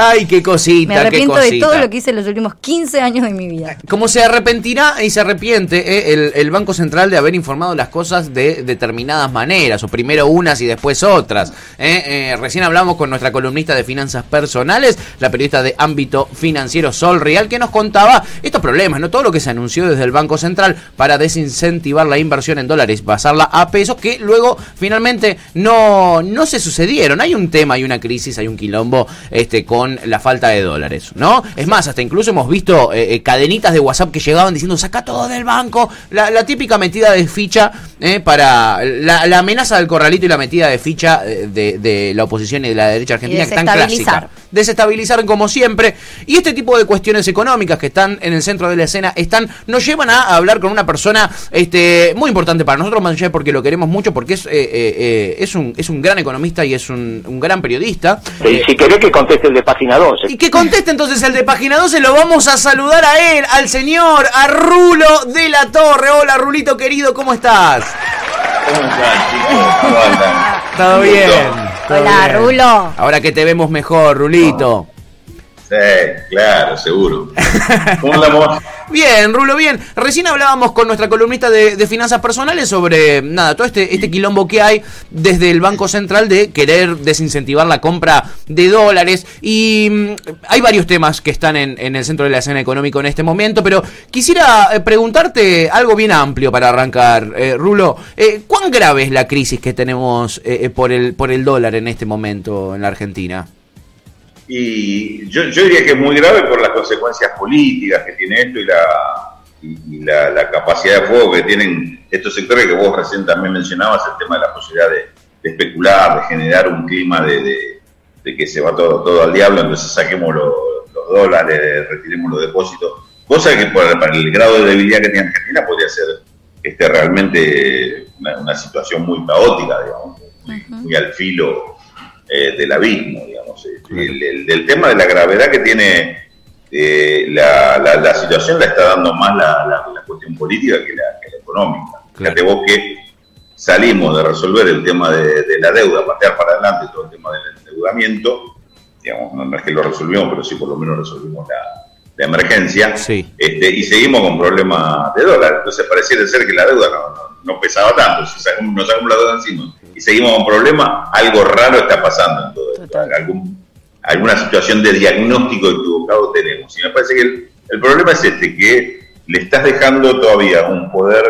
Ay, qué cosita, Me arrepiento qué de cosita. todo lo que hice en los últimos 15 años de mi vida. Como se arrepentirá y se arrepiente eh, el, el Banco Central de haber informado las cosas de determinadas maneras, o primero unas y después otras. eh. Eh, recién hablamos con nuestra columnista de finanzas personales, la periodista de ámbito financiero Sol Real, que nos contaba estos problemas, ¿no? Todo lo que se anunció desde el Banco Central para desincentivar la inversión en dólares, pasarla a pesos, que luego finalmente no, no se sucedieron. Hay un tema, hay una crisis, hay un quilombo este, con la falta de dólares, ¿no? Es más, hasta incluso hemos visto eh, eh, cadenitas de WhatsApp que llegaban diciendo saca todo del banco, la, la típica metida de ficha eh, para la, la amenaza del corralito y la metida de ficha eh, de, de la oposición y de la derecha argentina que tan desestabilizar. clásica. Desestabilizar como siempre. Y este tipo de cuestiones económicas que están en el centro de la escena están nos llevan a hablar con una persona este muy importante para nosotros, más allá de porque lo queremos mucho, porque es, eh, eh, es, un, es un gran economista y es un, un gran periodista. Si, si querés que conteste el de página 12. Y que conteste entonces el de página 12, lo vamos a saludar a él, al señor, a Rulo de la Torre. Hola, Rulito querido, ¿cómo estás? ¿Cómo están, chicos? ¿Cómo andan? Todo bien. todo Hola, bien. Rulo. Ahora que te vemos mejor, Rulito. Sí, claro, seguro. ¿Cómo andamos? Bien, Rulo, bien. Recién hablábamos con nuestra columnista de, de finanzas personales sobre, nada, todo este, este quilombo que hay desde el Banco Central de querer desincentivar la compra de dólares. Y mm, hay varios temas que están en, en el centro de la escena económica en este momento, pero quisiera eh, preguntarte algo bien amplio para arrancar, eh, Rulo. Eh, ¿Cuán grave es la crisis que tenemos eh, eh, por, el, por el dólar en este momento en la Argentina? Y yo, yo diría que es muy grave por las consecuencias políticas que tiene esto y la, y, la, la capacidad de fuego que tienen estos sectores que vos recién también mencionabas, el tema de la posibilidad de, de especular, de generar un clima de, de- de que se va todo, todo al diablo, entonces saquemos lo- los dólares, retiremos los depósitos, cosa que por, para el grado de debilidad que tiene Argentina podría ser este, realmente una, una situación muy caótica, digamos, muy, muy al filo eh, del abismo, El, el- del tema de la gravedad que tiene eh, la, la- la situación la está dando más la, la- la cuestión política que la, que económica. Claro. Fíjate vos que salimos de resolver el tema de, de la deuda, patear para adelante todo el tema del endeudamiento, digamos, no, no es que lo resolvimos, pero sí por lo menos resolvimos la, la emergencia, Sí. este, y seguimos con problemas de dólar. Entonces pareciera ser que la deuda no, no- no pesaba tanto. Si sacamos, nos sacamos la deuda encima y seguimos con problemas, algo raro está pasando en todo esto. Algún- alguna situación de diagnóstico equivocado tenemos. Y me parece que el, problema es este, que le estás dejando todavía un poder,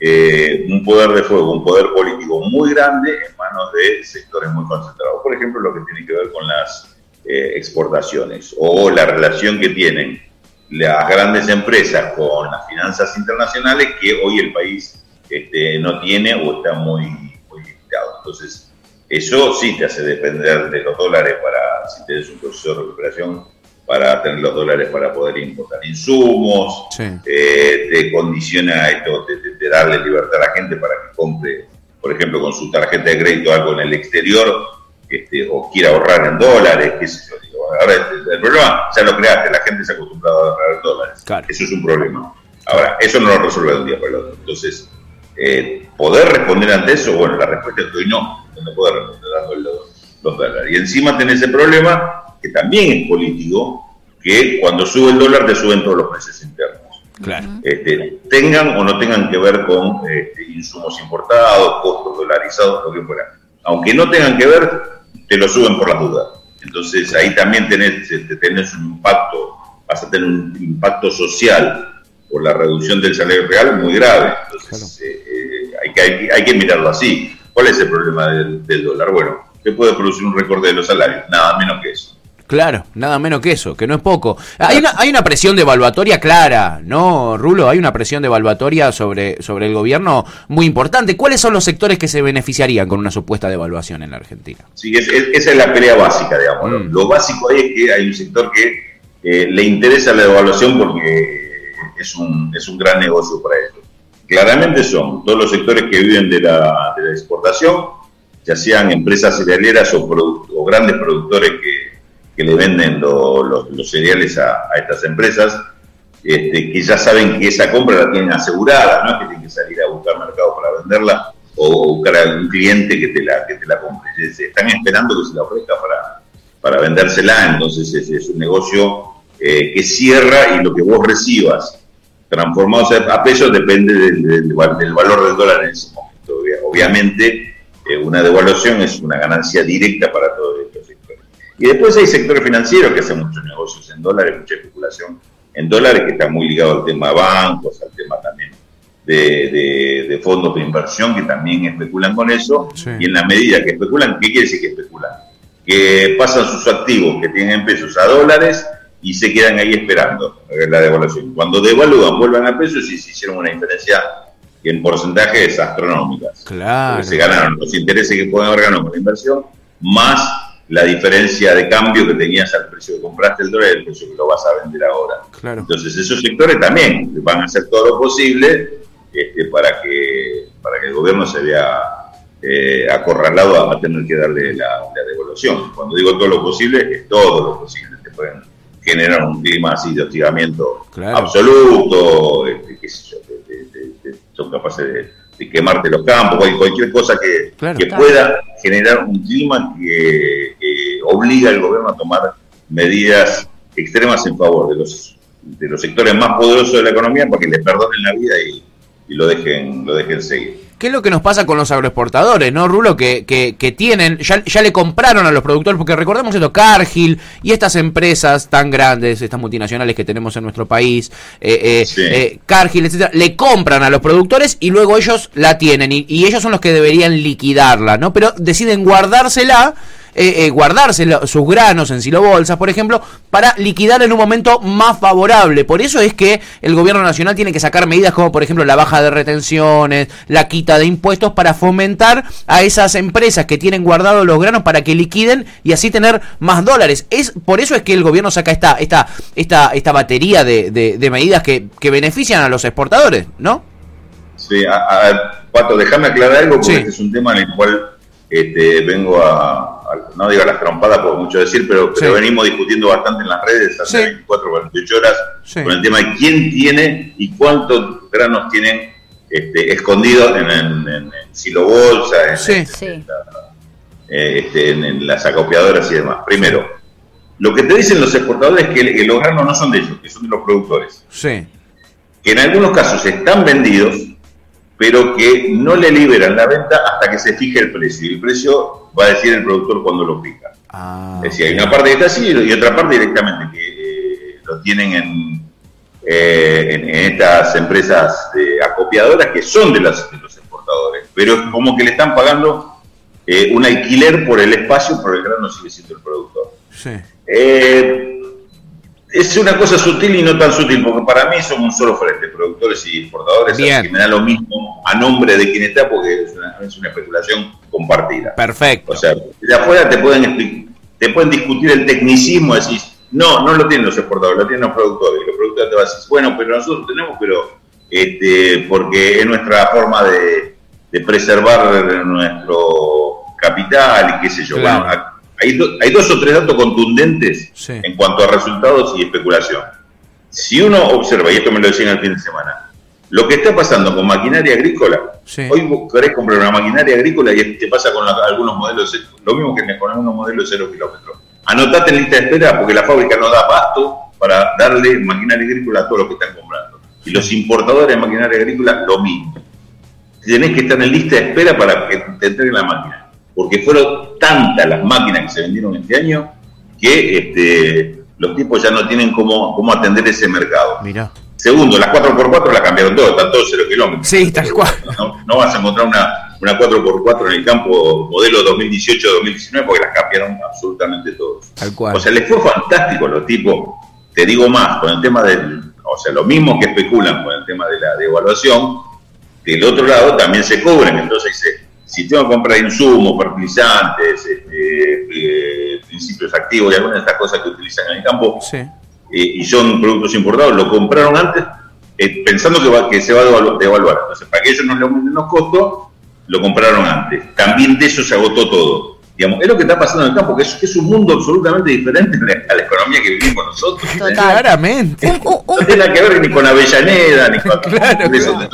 eh, un poder de fuego, un poder político muy grande en manos de sectores muy concentrados. Por ejemplo, lo que tiene que ver con las eh, exportaciones o la relación que tienen las grandes empresas con las finanzas internacionales que hoy el país este, no tiene o está muy, muy limitado. Entonces, eso sí te hace depender de los dólares para, si tienes un proceso de recuperación, para tener los dólares para poder importar insumos, Sí. eh, te condiciona esto, te, te- te darle libertad a la gente para que compre, por ejemplo, con su tarjeta de crédito algo en el exterior, este, o quiera ahorrar en dólares, qué sé yo. Digo, ahora el problema ya lo creaste, la gente se ha acostumbrado a ahorrar en dólares. Claro. Eso es un problema. Ahora, eso no lo resuelve de un día para el otro. Entonces, eh, poder responder ante eso, bueno, la respuesta es que hoy no, no puede responder dando los, los dólares. Y encima tenés ese problema, que también es político, que cuando sube el dólar te suben todos los precios internos. Claro. Este, tengan o no tengan que ver con este, insumos importados, costos dolarizados, lo que fuera. Aunque no tengan que ver, te lo suben por las dudas. Entonces ahí también tenés, este, tenés un impacto, vas a tener un impacto social por la reducción del salario real muy grave. Entonces eh, eh, hay, que, hay, que- hay que mirarlo así. ¿Cuál es el problema del, del dólar? Bueno, ¿qué puede producir un recorte de los salarios? Nada menos que eso. Claro, nada menos que eso, que no es poco. Hay una, hay una presión devaluatoria clara, ¿no, Rulo? Hay una presión devaluatoria sobre, sobre el gobierno muy importante. ¿Cuáles son los sectores que se beneficiarían con una supuesta devaluación en la Argentina? Sí, es- es- esa es la pelea básica, digamos. Mm. Lo básico ahí es que hay un sector que eh, le interesa la devaluación porque es un, es un gran negocio para ellos. Claramente son todos los sectores que viven de la, exportación, ya sean empresas cerealeras o, grandes productores que, que le venden lo- los cereales a, a estas empresas. este, que ya saben que esa compra la tienen asegurada, no es que tienen que salir a buscar mercado para venderla o buscar a un cliente que te la, que te la compre. Están esperando que se la ofrezca para, para vendérsela, entonces es, es un negocio eh, que cierra y lo que vos recibas transformados a pesos depende del, del, valor del dólar en ese momento. Obviamente, eh, una devaluación es una ganancia directa para todos estos sectores. Y después hay sectores financieros que hacen muchos negocios en dólares, mucha especulación en dólares, que está muy ligado al tema bancos, al tema también de, de, fondos de inversión que también especulan con eso. Y en la medida que especulan, ¿qué quiere decir que especulan? Que pasan sus activos que tienen pesos a dólares y se quedan ahí esperando la devaluación. Cuando devalúan, vuelvan a pesos y se hicieron una diferencia en porcentajes astronómicas. Claro. se ganaron los intereses que pueden haber ganado con la inversión, más la diferencia de cambio que tenías al precio que compraste el dólar y el precio que lo vas a vender ahora. Claro. Entonces esos sectores también van a hacer todo lo posible este, para que para que el gobierno se vea eh, acorralado a, tener que darle la, devolución. Cuando digo todo lo posible, es todo lo posible. Te pueden generar un clima así de hostigamiento absoluto, este, qué sé yo, son capaces de, quemarte los campos, cualquier cosa que, que pueda generar un clima que obliga al gobierno a tomar medidas extremas en favor de los, de los sectores más poderosos de la economía para que les perdonen la vida y, y lo dejen, lo dejen seguir. ¿Qué es lo que nos pasa con los agroexportadores, no, Rulo? Que, que, tienen, ya, ya, le compraron a los productores, porque recordemos esto, Cargill y estas empresas tan grandes, estas multinacionales que tenemos en nuestro país, eh, eh, eh Cargill, etcétera, le compran a los productores y luego ellos la tienen y, y ellos son los que deberían liquidarla, ¿no? Pero deciden guardársela eh, eh, guardarse sus granos en silobolsas, por ejemplo, para liquidar en un momento más favorable. Por eso es que el gobierno nacional tiene que sacar medidas como, por ejemplo, la baja de retenciones, la quita de impuestos para fomentar a esas empresas que tienen guardados los granos para que liquiden y así tener más dólares. Es por eso es que el gobierno saca esta esta esta esta batería de, de, medidas que, que benefician a los exportadores, ¿no? Sí, a, Pato, déjame aclarar algo porque este es un tema en el cual este, vengo a, no digo las trompadas por mucho decir, pero, pero venimos discutiendo bastante en las redes hace 24 48 horas con el tema de quién tiene y cuántos granos tienen este, escondidos en, en, en, silo bolsa, en, eh, este, en, las acopiadoras y demás. Primero, lo que te dicen los exportadores es que, los granos no son de ellos, que son de los productores. Sí. Que en algunos casos están vendidos, pero que no le liberan la venta hasta que se fije el precio. Y el precio va a decir el productor cuando lo fija. Ah, es decir, hay una parte que está así y otra parte directamente que eh, lo tienen en, eh, en, estas empresas acopiadoras que son de, las, de los exportadores, pero es como que le están pagando eh, un alquiler por el espacio, por el grano sigue siendo el productor. Sí es una cosa sutil y no tan sutil, porque para mí somos un solo frente, productores y exportadores, que me da lo mismo a nombre de quien está, porque es una, especulación compartida. Perfecto. O sea, de afuera te pueden, te pueden discutir el tecnicismo, decís, no, no lo tienen los exportadores, lo tienen los productores. Y los productores te van a decir, bueno, pero nosotros tenemos, pero este, porque es nuestra forma de, preservar nuestro capital y qué sé yo. Bueno, hay, hay dos o tres datos contundentes en cuanto a resultados y especulación. Si uno observa, y esto me lo decían el fin de semana, lo que está pasando con maquinaria agrícola, hoy vos querés comprar una maquinaria agrícola y te pasa con algunos modelos, lo mismo que con algunos modelos de cero kilómetros. Anotate en lista de espera porque la fábrica no da pasto para darle maquinaria agrícola a todos los que están comprando. Y los importadores de maquinaria agrícola, lo mismo. Tenés que estar en lista de espera para que te entreguen la máquina porque fueron tantas las máquinas que se vendieron este año que este, los tipos ya no tienen cómo, cómo atender ese mercado. Mira. Segundo, las 4x4 las cambiaron todas, están todos 0 kilómetros. Sí, tal cual. No, vas a encontrar una, una 4x4 en el campo modelo 2018-2019 porque las cambiaron absolutamente todos. Tal cual. O sea, les fue fantástico a los tipos, te digo más, con el tema del, o sea, lo mismo que especulan con el tema de la devaluación, del otro lado también se cobran, entonces se si tengo que comprar insumos, fertilizantes, este, eh, principios activos y algunas de estas cosas que utilizan en el campo, eh, y son productos importados, lo compraron antes eh, pensando que, va, que se va a devaluar. Entonces, para que ellos no le aumenten los costos, lo compraron antes. También de eso se agotó todo. Digamos, es lo que está pasando en el campo, que es, que es un mundo absolutamente diferente a la, a la economía que vivimos nosotros. Total. Claramente. No tiene nada que ver ni con Avellaneda, ni con... Claro, Eso-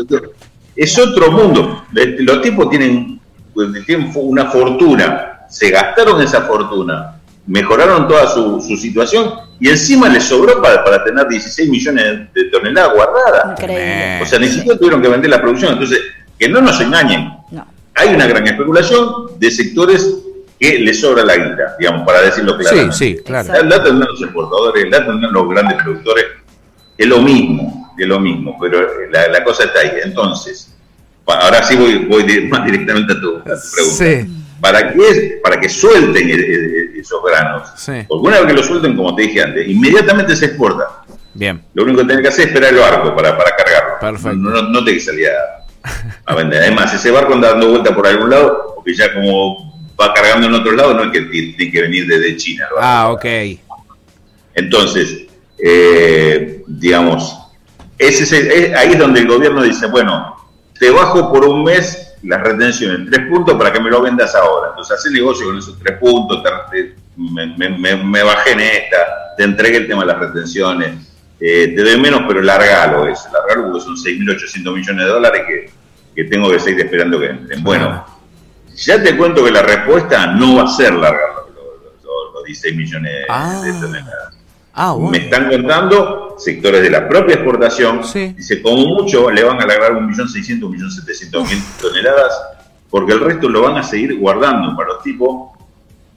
Es otro mundo. Los tipos tienen, pues, tienen una fortuna, se gastaron esa fortuna, mejoraron toda su, su situación y encima les sobró para, para tener 16 millones de toneladas guardadas. Increíble. O sea, ni siquiera tuvieron que vender la producción. Entonces, que no nos engañen. No. Hay una gran especulación de sectores que les sobra la guita, digamos, para decirlo Sí, claramente. sí, claro. La, la tendrán los exportadores, la tendrán los grandes productores, es lo mismo, es lo mismo, pero la, la cosa está ahí. Entonces, ahora sí voy, voy más directamente a tu, a tu pregunta. Sí. ¿Para qué? Para que suelten e- e- esos granos. Sí. Porque una vez que lo suelten, como te dije antes, inmediatamente se exporta. Bien. Lo único que tenés que hacer es esperar el barco para, para cargarlo. Perfecto. No, no, no te que salir a, a vender. Además, ese barco anda dando vuelta por algún lado, porque ya como va cargando en otro lado, no es que ti- tiene que venir desde China. el barco. Ah, ok. Entonces, eh, digamos, ese es el- es- ahí es donde el gobierno dice, bueno, te bajo por un mes las retenciones, tres puntos para que me lo vendas ahora. Entonces, hace negocio con esos tres puntos, te- me, me- me- bajé en esta, te entregué el tema de las retenciones, eh, te doy menos, pero largalo eso, largalo porque son 6.800 millones de dólares que, que tengo que seguir esperando que entren. Bueno, ya te cuento que la respuesta no va a ser largar los, los- los- los 16 millones Ah. de toneladas. Ah, bueno. Me están contando sectores de la propia exportación. Sí. Dice, como mucho le van a alargar 1.600.000, 1.700.000 toneladas, porque el resto lo van a seguir guardando para los tipos.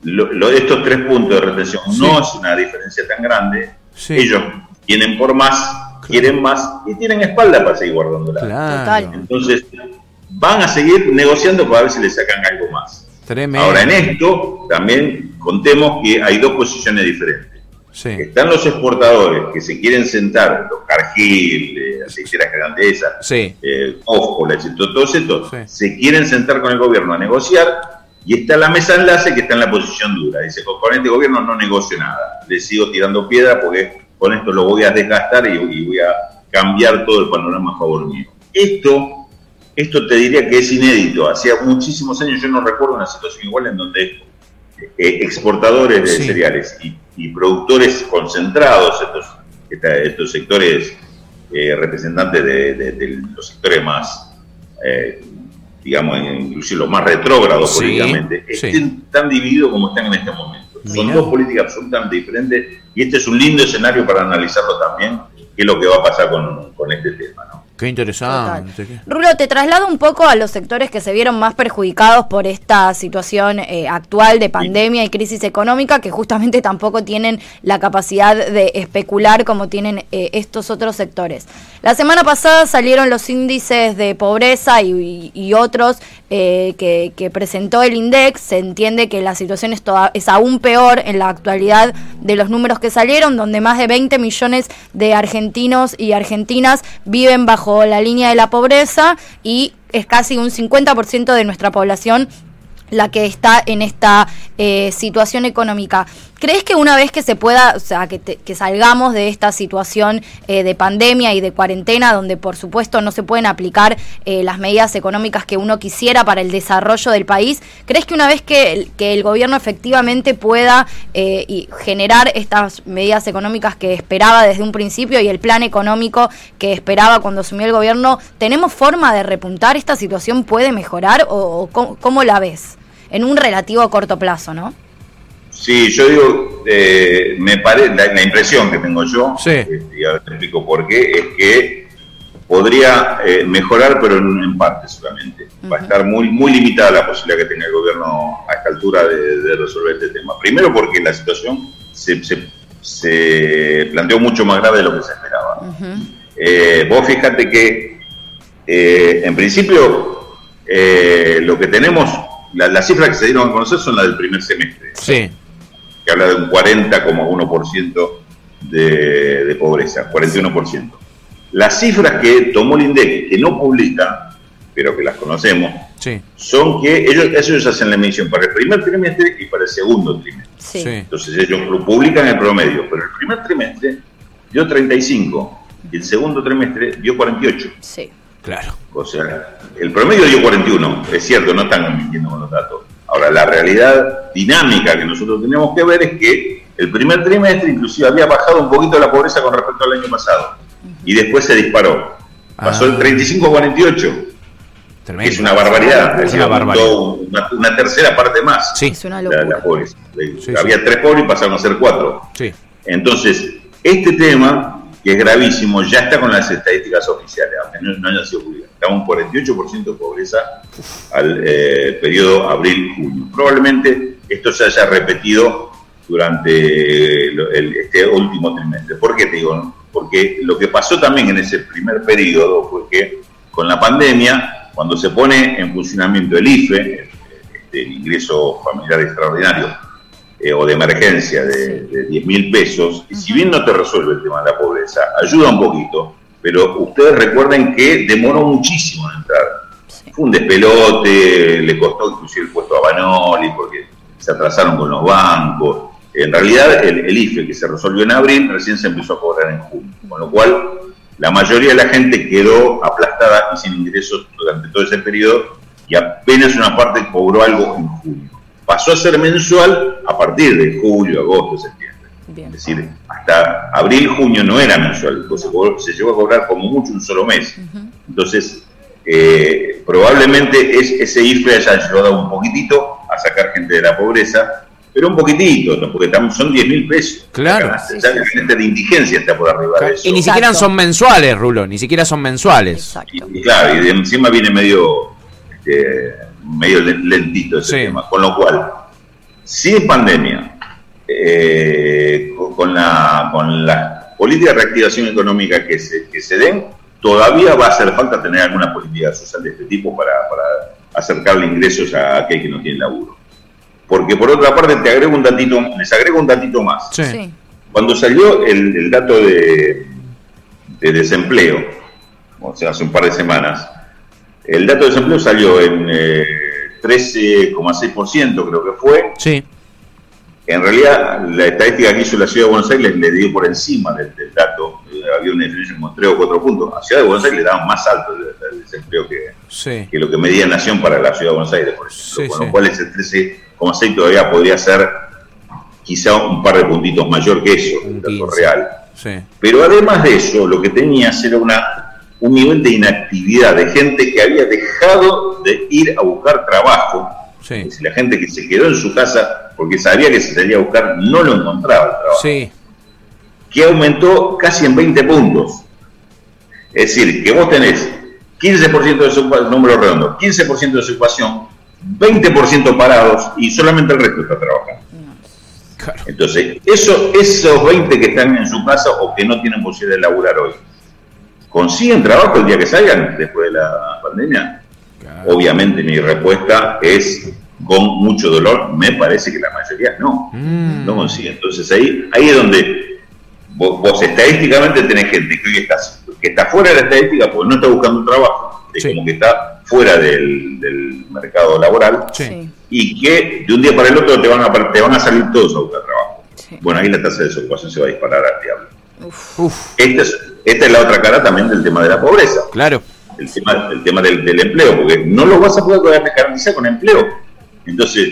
Lo, lo- estos tres puntos de retención no es una diferencia tan grande. Sí. Ellos tienen por más, quieren más y tienen espalda para seguir guardándola. Claro. Entonces, van a seguir negociando para ver si le sacan algo más. Tremendo. Ahora, en esto también contemos que hay dos posiciones diferentes. Sí. Están los exportadores que se quieren sentar, los Cargill, eh, aceiteras grandezas, Sí. eh, todos estos, Sí. se quieren sentar con el gobierno a negociar y está la mesa enlace que está en la posición dura. Dice, con este gobierno no negocio nada, le sigo tirando piedra porque con esto lo voy a desgastar y, y voy a cambiar todo el panorama a favor mío. Esto, esto te diría que es inédito. Hacía muchísimos años yo no recuerdo una situación igual en donde eh, exportadores de Sí. cereales y, y productores concentrados, estos, esta- estos sectores eh, representantes de, de- de los sectores más, eh, digamos, inclusive los más retrógrados Sí, políticamente, sí. estén tan divididos como están en este momento. Son Mirá. dos políticas absolutamente diferentes y este es un lindo escenario para analizarlo también, qué es lo que va a pasar con, con este tema. Qué interesante. Rulo, te traslado un poco a los sectores que se vieron más perjudicados por esta situación eh, actual de pandemia y crisis económica, que justamente tampoco tienen la capacidad de especular como tienen eh, estos otros sectores. La semana pasada salieron los índices de pobreza y, y- y otros eh, que, que presentó el INDEX. Se entiende que la situación es, toda- es aún peor en la actualidad de los números que salieron, donde más de 20 millones de argentinos y argentinas viven bajo la línea de la pobreza y es casi un 50% de nuestra población la que está en esta eh, situación económica. ¿Crees que una vez que se pueda, o sea, que, te- que salgamos de esta situación eh, de pandemia y de cuarentena, donde por supuesto no se pueden aplicar eh, las medidas económicas que uno quisiera para el desarrollo del país, ¿crees que una vez que, el- gobierno efectivamente pueda eh, generar estas medidas económicas que esperaba desde un principio y el plan económico que esperaba cuando asumió el gobierno, ¿tenemos forma de repuntar? ¿Esta situación puede mejorar o, o cómo, cómo la ves? En un relativo corto plazo, ¿no? Sí, yo digo, eh, me pare, la, la impresión que tengo yo, Sí. este, y ahora te explico por qué, es que podría eh, mejorar, pero en, en parte solamente. Va a estar muy, muy limitada la posibilidad que tenga el gobierno a esta altura de, de resolver este tema. Primero porque la situación se, se- se planteó mucho más grave de lo que se esperaba. Eh, vos fíjate que, eh, en principio, eh, lo que tenemos, la- las cifras que se dieron a conocer son las del primer semestre Sí. Que habla de un 40,1% de, de pobreza, 41%. Las cifras que tomó el INDEC, que no publica, pero que las conocemos, Sí. son que ellos, ellos hacen la emisión para el primer trimestre y para el segundo trimestre. Sí. Entonces ellos lo publican el promedio, pero el primer trimestre dio 35 y el segundo trimestre dio 48. Sí. Claro. O sea, el promedio dio 41, es cierto, no están mintiendo con los datos. Ahora, la realidad dinámica que nosotros tenemos que ver es que el primer trimestre inclusive había bajado un poquito la pobreza con respecto al año pasado y después se disparó. Pasó Ah. el 35 a 48, que Tremendo. es una barbaridad. Es una barbaridad. aumentó Una, una tercera parte más. Sí. Es una la, locura. la pobreza. Sí, Había tres pobres y pasaron a ser cuatro. Sí. Entonces, este tema, que es gravísimo, ya está con las estadísticas oficiales, aunque no, no haya sido publicado. Estamos un 48% de pobreza al eh, periodo abril-junio. Probablemente esto se haya repetido durante el- este último trimestre. ¿Por qué te digo? Porque lo que pasó también en ese primer periodo fue que con la pandemia, cuando se pone en funcionamiento el IFE, el ingreso familiar extraordinario, eh, o de emergencia de, de 10 mil pesos, y si bien no te resuelve el tema de la pobreza, ayuda un poquito, pero ustedes recuerden que demoró muchísimo en entrar. Fue un despelote, le costó inclusive el puesto a Banoli porque se atrasaron con los bancos. En realidad, el, el IFE que se resolvió en abril recién se empezó a cobrar en junio, con lo cual la mayoría de la gente quedó aplastada y sin ingresos durante todo ese periodo y apenas una parte cobró algo en junio. Pasó a ser mensual a partir de julio, agosto, septiembre. Bien. Es decir, hasta abril, junio no era mensual, pues se, cobró- se llegó a cobrar como mucho un solo mes. Entonces, eh, probablemente es, ese IFE haya ayudado un poquitito a sacar gente de la pobreza, pero un poquitito, ¿no? porque son 10 mil pesos. Claro. La gente de indigencia está por arriba de eso. Y ni Exacto. siquiera son mensuales, Rulo, ni siquiera son mensuales. Exacto. Y, y claro, y de encima viene medio, este, medio len- lentito ese Sí. tema. Con lo cual, sin pandemia, eh, con, con la, con la política de reactivación económica que se, que se den, todavía va a hacer falta tener alguna política social de este tipo para, para acercarle ingresos a aquel que no tiene laburo. Porque por otra parte, te agrego un datito, les agrego un datito más. Sí. Sí. Cuando salió el, el dato de, de desempleo, o sea, hace un par de semanas, el dato de desempleo salió en eh, 13,6%, creo que fue. Sí. En realidad, la estadística que hizo la Ciudad de Buenos Aires le dio por encima del, del dato. Eh, había una diferencia como 3 o 4 puntos. A Ciudad de Buenos Aires le daban más alto el, el desempleo que, Sí. que lo que medía Nación para la Ciudad de Buenos Aires, por ejemplo. Sí, con sí. lo cual ese 13,6 todavía podría ser quizá un par de puntitos mayor que eso, el dato 15. real. Sí. Pero además de eso, lo que tenías era una, un nivel de inactividad, de gente que había dejado de ir a buscar trabajo. Sí. Es la gente que se quedó en su casa porque sabía que se salía a buscar, no lo encontraba el trabajo. Sí. Que aumentó casi en 20 puntos. Es decir, que vos tenés 15% de desocupación, número redondo, 15% de desocupación, 20% parados y solamente el resto está trabajando. Claro. Entonces, eso, esos 20 que están en su casa o que no tienen posibilidad de laburar hoy, ¿consiguen trabajo el día que salgan después de la pandemia? Claro. Obviamente mi respuesta es con mucho dolor, me parece que la mayoría no, Mm. no consigue. Entonces ahí, ahí es donde vos, vos estadísticamente tenés gente que hoy está, que está fuera de la estadística porque no está buscando un trabajo, es Sí. como que está fuera del, del mercado laboral. Sí. y que de un día para el otro te van a, te van a salir todos a buscar trabajo. Sí. Bueno, ahí la tasa de desocupación se va a disparar al diablo. Uf. Esta es, esta es la otra cara también del tema de la pobreza, Claro. el tema, el tema del, del empleo, porque no lo vas a poder garantizar con empleo. Entonces,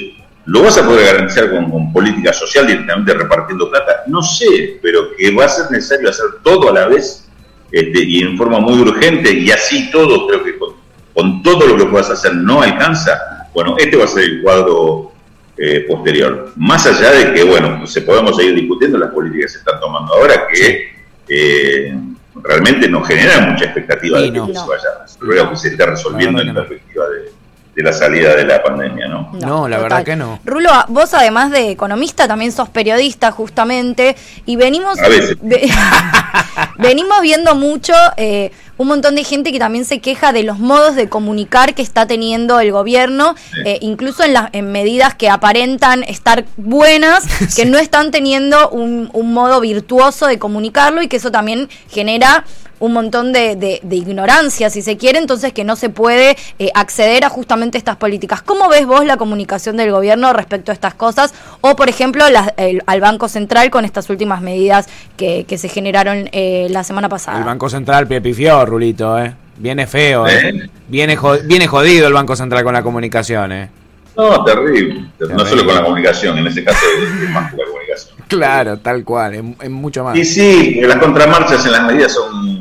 ¿lo vas a poder garantizar con, con política social directamente repartiendo plata? No sé, pero que va a ser necesario hacer todo a la vez este, y en forma muy urgente y así todo, creo que con, con todo lo que puedas hacer no alcanza. Bueno, este va a ser el cuadro eh, posterior. Más allá de que, bueno, se podemos seguir discutiendo las políticas que se están tomando ahora, que eh, realmente no generan mucha expectativa Sí, de que no. se vaya a resolver o que se esté resolviendo en perspectiva de, de la salida de la pandemia, ¿no? No, la verdad que no. Rulo, vos además de economista también sos periodista justamente y venimos A veces. ve- venimos viendo mucho eh, un montón de gente que también se queja de los modos de comunicar que está teniendo el gobierno, Sí. eh, incluso en las en medidas que aparentan estar buenas, que no están teniendo un, un modo virtuoso de comunicarlo y que eso también genera un montón de, de- de ignorancia, si se quiere, entonces que no se puede eh, acceder a justamente estas políticas. ¿Cómo ves vos la comunicación del gobierno respecto a estas cosas? O, por ejemplo, las- el- al Banco Central con estas últimas medidas que, que se generaron eh, la semana pasada. El Banco Central pipifió, Rulito, ¿eh? Viene feo, ¿eh? ¿Eh? Viene, jo- viene jodido el Banco Central con la comunicación, ¿eh? No, terrible. No solo con la comunicación, en ese caso es más que la comunicación. Claro, tal cual, es, mucho más. Y sí, las contramarchas en las medidas son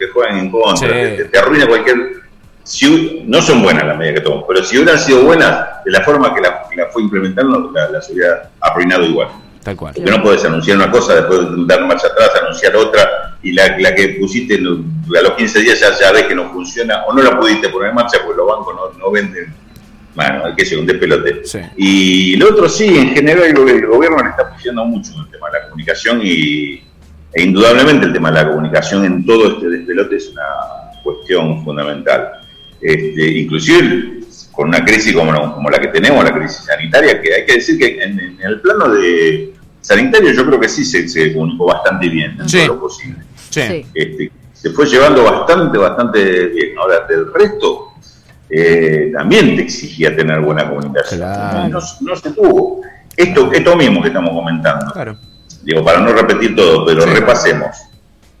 que juegan en contra, te, arruina cualquier... Si, no son buenas las medidas que toman, pero si hubieran sido buenas, de la forma que la, fue implementando, la, la hubiera arruinado igual. Tal cual. Porque no puedes anunciar una cosa, después dar marcha atrás, anunciar otra, y la, la que pusiste a los 15 días ya, ya ves que no funciona, o no la pudiste poner en marcha porque los bancos no, no venden bueno, hay que ser un despelote. Y lo otro sí, en general el, gobierno le está apoyando mucho el tema de la comunicación y e indudablemente el tema de la comunicación en todo este despelote es una cuestión fundamental. Este, inclusive con una crisis como, como, la que tenemos, la crisis sanitaria, que hay que decir que en, el plano de sanitario yo creo que sí se, se comunicó bastante bien en todo lo posible. Este, se fue llevando bastante, bastante bien. Ahora, del resto, eh, también te exigía tener buena comunicación. No, se tuvo. Esto, esto mismo que estamos comentando. Digo, para no repetir todo, pero repasemos.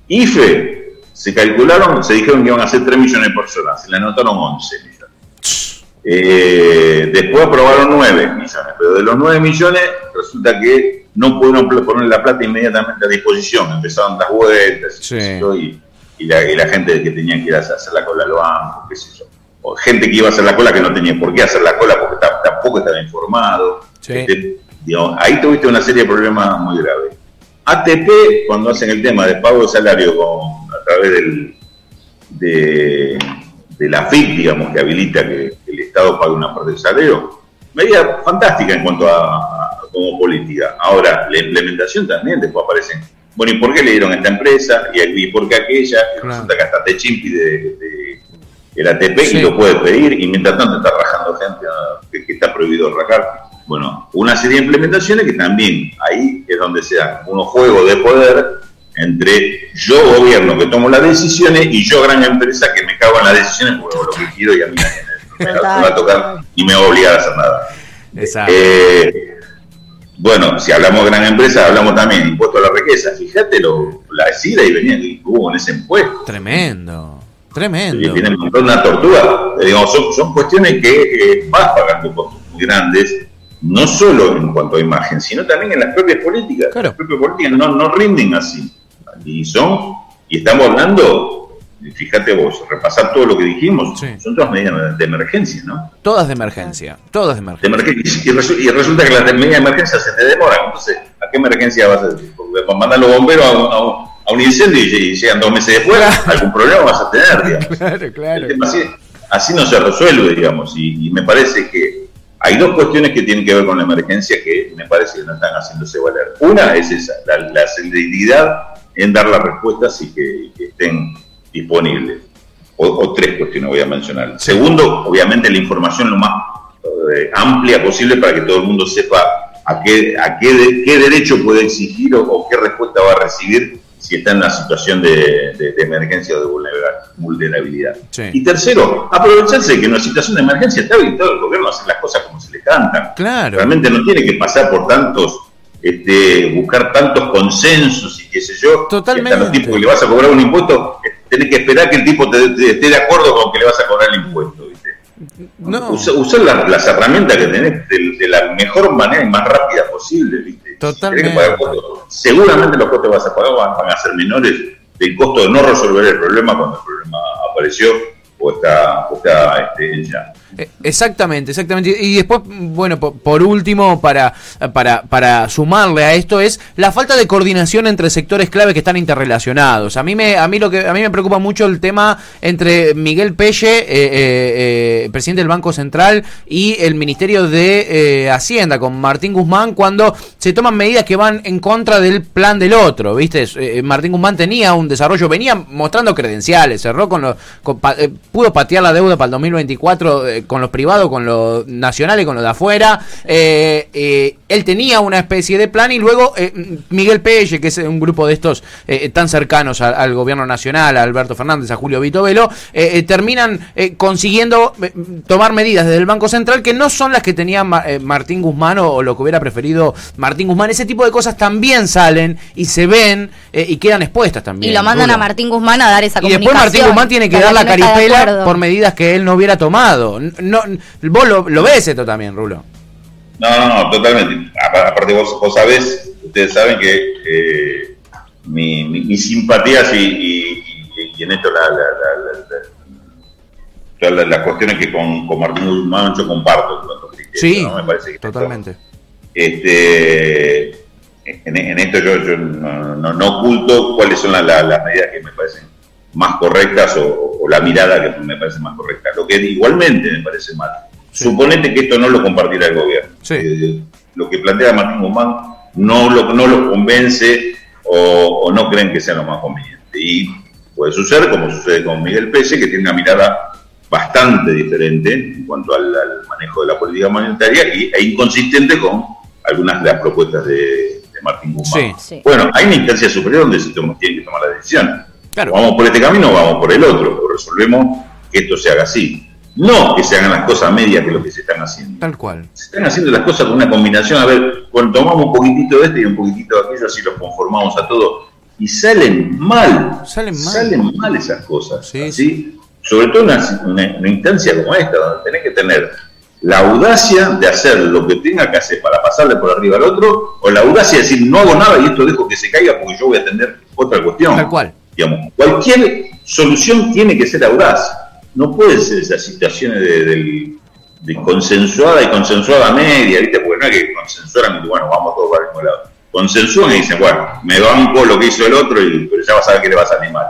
IFE, se calcularon, se dijeron que iban a ser 3 millones de personas, se le anotaron 11 millones. Eh, después aprobaron 9 millones, pero de los 9 millones resulta que no pudieron poner la plata inmediatamente a disposición, empezaron las vueltas y, la, gente que tenía que ir a hacer la cola a los bancos, qué sé yo o gente que iba a hacer la cola que no tenía por qué hacer la cola porque tampoco estaba informado. Este, ahí tuviste una serie de problemas muy graves. ATP, cuando hacen el tema de pago de salario con, a través del, de, la FIP, digamos, que habilita que, el Estado pague una parte del salario, medida fantástica en cuanto a, como política. Ahora, la implementación también, después aparecen, bueno, ¿y por qué le dieron a esta empresa? ¿Y, por qué aquella? resulta que hasta Techimpi de, de el ATP y lo puede pedir y mientras tanto está rajando gente que, está prohibido rajar. Bueno, una serie de implementaciones que también ahí es donde se dan unos juegos de poder entre yo gobierno que tomo las decisiones y yo gran empresa que me cago en las decisiones porque lo que quiero y a mí me, va a tocar y me va a obligar a hacer nada. Exacto. Eh, bueno, si hablamos de gran empresa, hablamos también de impuesto a la riqueza. Fíjate lo, la decida y venía que hubo en ese impuesto. Tremendo. Tremendo. Y tienen una tortuga. Eh, digamos, son, cuestiones que eh, vas pagando costos muy grandes, no solo en cuanto a imagen, sino también en las propias políticas. Las propias políticas no, no rinden así. Y son, y estamos hablando, fíjate vos, repasar todo lo que dijimos, son todas medidas de emergencia, ¿no? Todas de emergencia, todas de emergencia. Y, resulta que las medidas de emergencia se te demoran. Entonces, ¿a qué emergencia vas a decir? mandar los bomberos a, a un incendio y, llegan dos meses después, algún problema vas a tener, digamos. Claro, claro. Así, no se resuelve, digamos, y, me parece que hay dos cuestiones que tienen que ver con la emergencia que me parece que no están haciéndose valer. Una es esa, la, celeridad en dar las respuestas y que, estén disponibles. O, tres cuestiones voy a mencionar. Segundo, obviamente la información lo más eh, amplia posible para que todo el mundo sepa a qué, a qué, qué derecho puede exigir o, qué respuesta va a recibir si está en una situación de, emergencia o de vulnerabilidad. Y tercero, aprovecharse de que en una situación de emergencia está habilitado el gobierno a hacer las cosas como se le cantan. Claro. Realmente no tiene que pasar por tantos, este, buscar tantos consensos y qué sé yo. Totalmente. los tipos que le vas a cobrar un impuesto, tenés que esperar que el tipo te, esté de acuerdo con que le vas a cobrar el impuesto. No. usar las, herramientas que tenés de, la mejor manera y más rápida posible. ¿viste? Totalmente. seguramente los costos que vas a pagar van, a ser menores del costo de no resolver el problema cuando el problema apareció o está, o está este, ya. Eh, exactamente, exactamente. Y después, bueno, por, último, para, para, para sumarle a esto es la falta de coordinación entre sectores clave que están interrelacionados. A mí me, a mí lo que a mí me preocupa mucho el tema entre Miguel Pelle, eh, eh, presidente del Banco Central, y el Ministerio de Hacienda con Martín Guzmán cuando se toman medidas que van en contra del plan del otro. ¿Viste? Martín Guzmán tenía un desarrollo, venía mostrando credenciales, cerró con los, pudo patear la deuda para el 2024 con los privados, con los nacionales, con los de afuera. Eh, eh, él tenía una especie de plan y luego eh, Miguel Pelle, que es un grupo de estos tan cercanos al gobierno nacional, a Alberto Fernández, a Julio Vitovelo, terminan consiguiendo tomar medidas desde el Banco Central que no son las que tenía Martín Guzmán o, lo que hubiera preferido Martín Guzmán. Ese tipo de cosas también salen y se ven y quedan expuestas también. Y lo mandan a Martín Guzmán a dar esa comunicación. Y después Martín Guzmán tiene que dar la caripela por medidas que él no hubiera tomado. No, vos lo, lo ves esto también, Rulo. No, no, no, totalmente. Aparte vos, vos sabés, ustedes saben que eh, mi, mi, mis simpatías y, y, y, en esto la, la, la, la, las cuestiones que con, con Martín Guzmán yo comparto. Sí, ¿no? Me parece que totalmente. Esto, este, en, en, esto yo, yo no, no, no, oculto cuáles son las medidas que me parecen más correctas o, la mirada que me parece más correcta. Lo que igualmente me parece mal. Sí. Suponete que esto no lo compartirá el gobierno. Sí. Eh, lo que plantea Martín Guzmán no lo, no lo convence o, o, no creen que sea lo más conveniente. Y puede suceder, como sucede con Miguel Pese, que tiene una mirada bastante diferente en cuanto al, al manejo de la política monetaria y, e inconsistente con algunas de las propuestas de, de Martín Guzmán. Sí, sí. Bueno, hay una instancia superior donde se tiene que tomar la decisión. Claro. Vamos por este camino o vamos por el otro, o resolvemos que esto se haga así. No que se hagan las cosas medias que lo que se están haciendo. Tal cual. Se están haciendo las cosas con una combinación, a ver, cuando tomamos un poquitito de este y un poquitito de aquello, así los conformamos a todos. Y salen mal. Salen mal. Salen mal esas cosas. Sí. ¿sí? Sobre todo en una, una, una, instancia como esta, donde tenés que tener la audacia de hacer lo que tenga que hacer para pasarle por arriba al otro, o la audacia de decir, no hago nada y esto dejo que se caiga porque yo voy a atender otra cuestión. Tal cual. Digamos, cualquier solución tiene que ser audaz no puede ser esas situaciones de, de, de, consensuada y consensuada media, ¿viste? Porque no hay que consensuar, bueno, vamos todos para el mismo lado. Consensúan y dicen, bueno, me banco lo que hizo el otro, y, pero ya vas a ver que le vas a animar.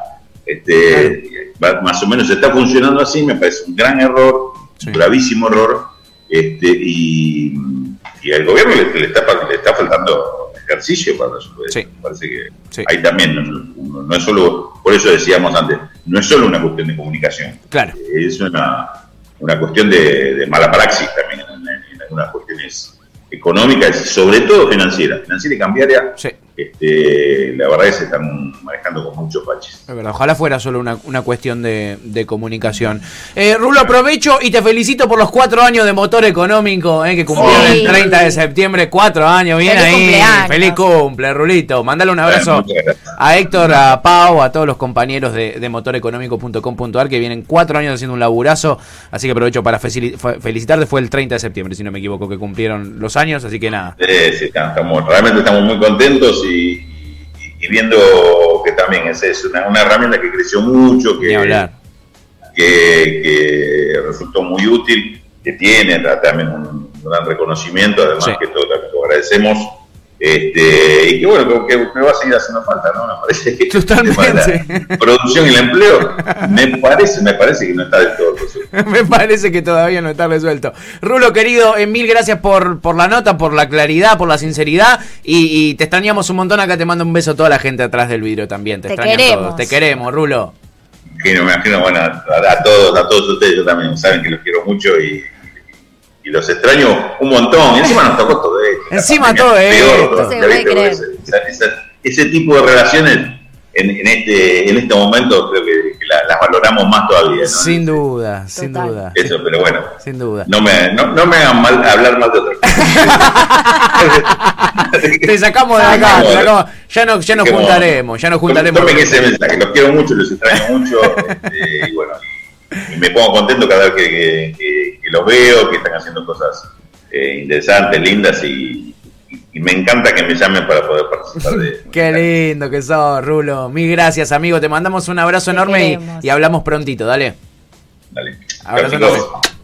Este. Más o menos está funcionando así, me parece un gran error, sí. un gravísimo error, este, y, y al gobierno le, le, está, le está faltando ejercicio para resolver sí. Me parece que sí. ahí también no, no, es solo, por eso decíamos antes, no es solo una cuestión de comunicación. Claro. Es una, una cuestión de, de mala praxis también en, en, algunas cuestiones económicas y sobre todo financieras. Financiera y cambiaria, sí. Este, la verdad es que se están manejando con muchos baches. Es verdad, ojalá fuera solo una, una cuestión de, de comunicación. Eh, Rulo, aprovecho y te felicito por los cuatro años de motor económico eh, que cumplieron sí. el 30 de septiembre. Cuatro años, bien Feliz ahí. Cumpleaños. Feliz cumple, Rulito. Mándale un abrazo a Héctor, a Pau, a todos los compañeros de, de motoreconómico.com.ar que vienen cuatro años haciendo un laburazo. Así que aprovecho para felicitarte. Fue el 30 de septiembre, si no me equivoco, que cumplieron los años. Así que nada. Sí, sí, estamos, realmente estamos muy contentos y, y, y viendo que también es, es una, una, herramienta que creció mucho, que, que, que, resultó muy útil, que tiene también un gran reconocimiento, además sí. que todo lo agradecemos este, y que bueno, que, que, me va a seguir haciendo falta, ¿no? Me parece que Totalmente. la producción y el empleo, me parece, me parece que no está del todo resuelto. me parece que todavía no está resuelto. Rulo, querido, eh, mil gracias por, por la nota, por la claridad, por la sinceridad, y, y, te extrañamos un montón acá, te mando un beso a toda la gente atrás del vidrio también, te, te queremos. todos, te queremos, Rulo. Me imagino, me imagino, bueno, a, a, todos, a todos ustedes, yo también saben que los quiero mucho y y los extraño un montón. Y encima nos tocó todo esto. Encima todo esto. Ese, ese, ese, tipo de relaciones en, en, este, en este momento creo que, que la, las valoramos más todavía. ¿no? Sin duda, Total. sin duda. Eso, pero bueno. Sin duda. No me, no, no me hagan mal hablar mal de otra te sacamos de acá, te sacamos. Ya, no, ya nos juntaremos, ya nos juntaremos. Tomen ese mensaje, los quiero mucho, los extraño mucho. Este, y bueno, me pongo contento cada vez que, que, que, que los veo, que están haciendo cosas eh, interesantes, lindas y, y, me encanta que me llamen para poder participar de... Qué lindo que sos, Rulo. Mil gracias, amigo. Te mandamos un abrazo Te enorme y, y, hablamos prontito. Dale. Dale. Abrazo enorme.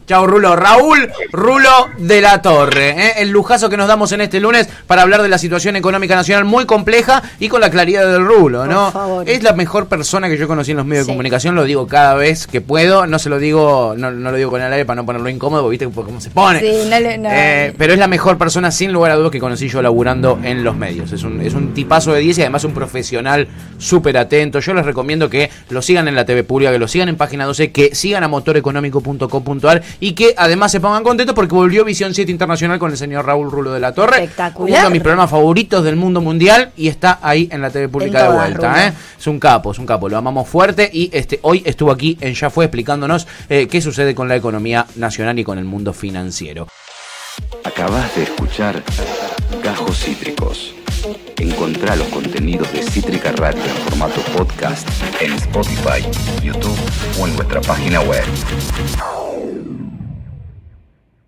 Chao, Rulo. Raúl Rulo de la Torre. ¿eh? El lujazo que nos damos en este lunes para hablar de la situación económica nacional muy compleja y con la claridad del Rulo, ¿no? Es la mejor persona que yo conocí en los medios sí. de comunicación, lo digo cada vez que puedo. No se lo digo, no, no lo digo con el aire para no ponerlo incómodo, ¿viste? cómo se pone. Sí, no, no. Eh, pero es la mejor persona, sin lugar a dudas, que conocí yo laburando en los medios. Es un, es un tipazo de 10 y además un profesional súper atento. Yo les recomiendo que lo sigan en la TV pública, que lo sigan en página 12, que sigan a motoreconómico.com.ar y que además se pongan contentos porque volvió Visión 7 Internacional con el señor Raúl Rulo de la Torre. Espectacular. Uno de mis programas favoritos del mundo mundial y está ahí en la TV pública de vuelta. ¿eh? Es un capo, es un capo, lo amamos fuerte y este hoy estuvo aquí en Ya Fue explicándonos eh, qué sucede con la economía nacional y con el mundo financiero. Acabas de escuchar Gajos Cítricos. Encontrá los contenidos de Cítrica Radio en formato podcast en Spotify, YouTube o en nuestra página web.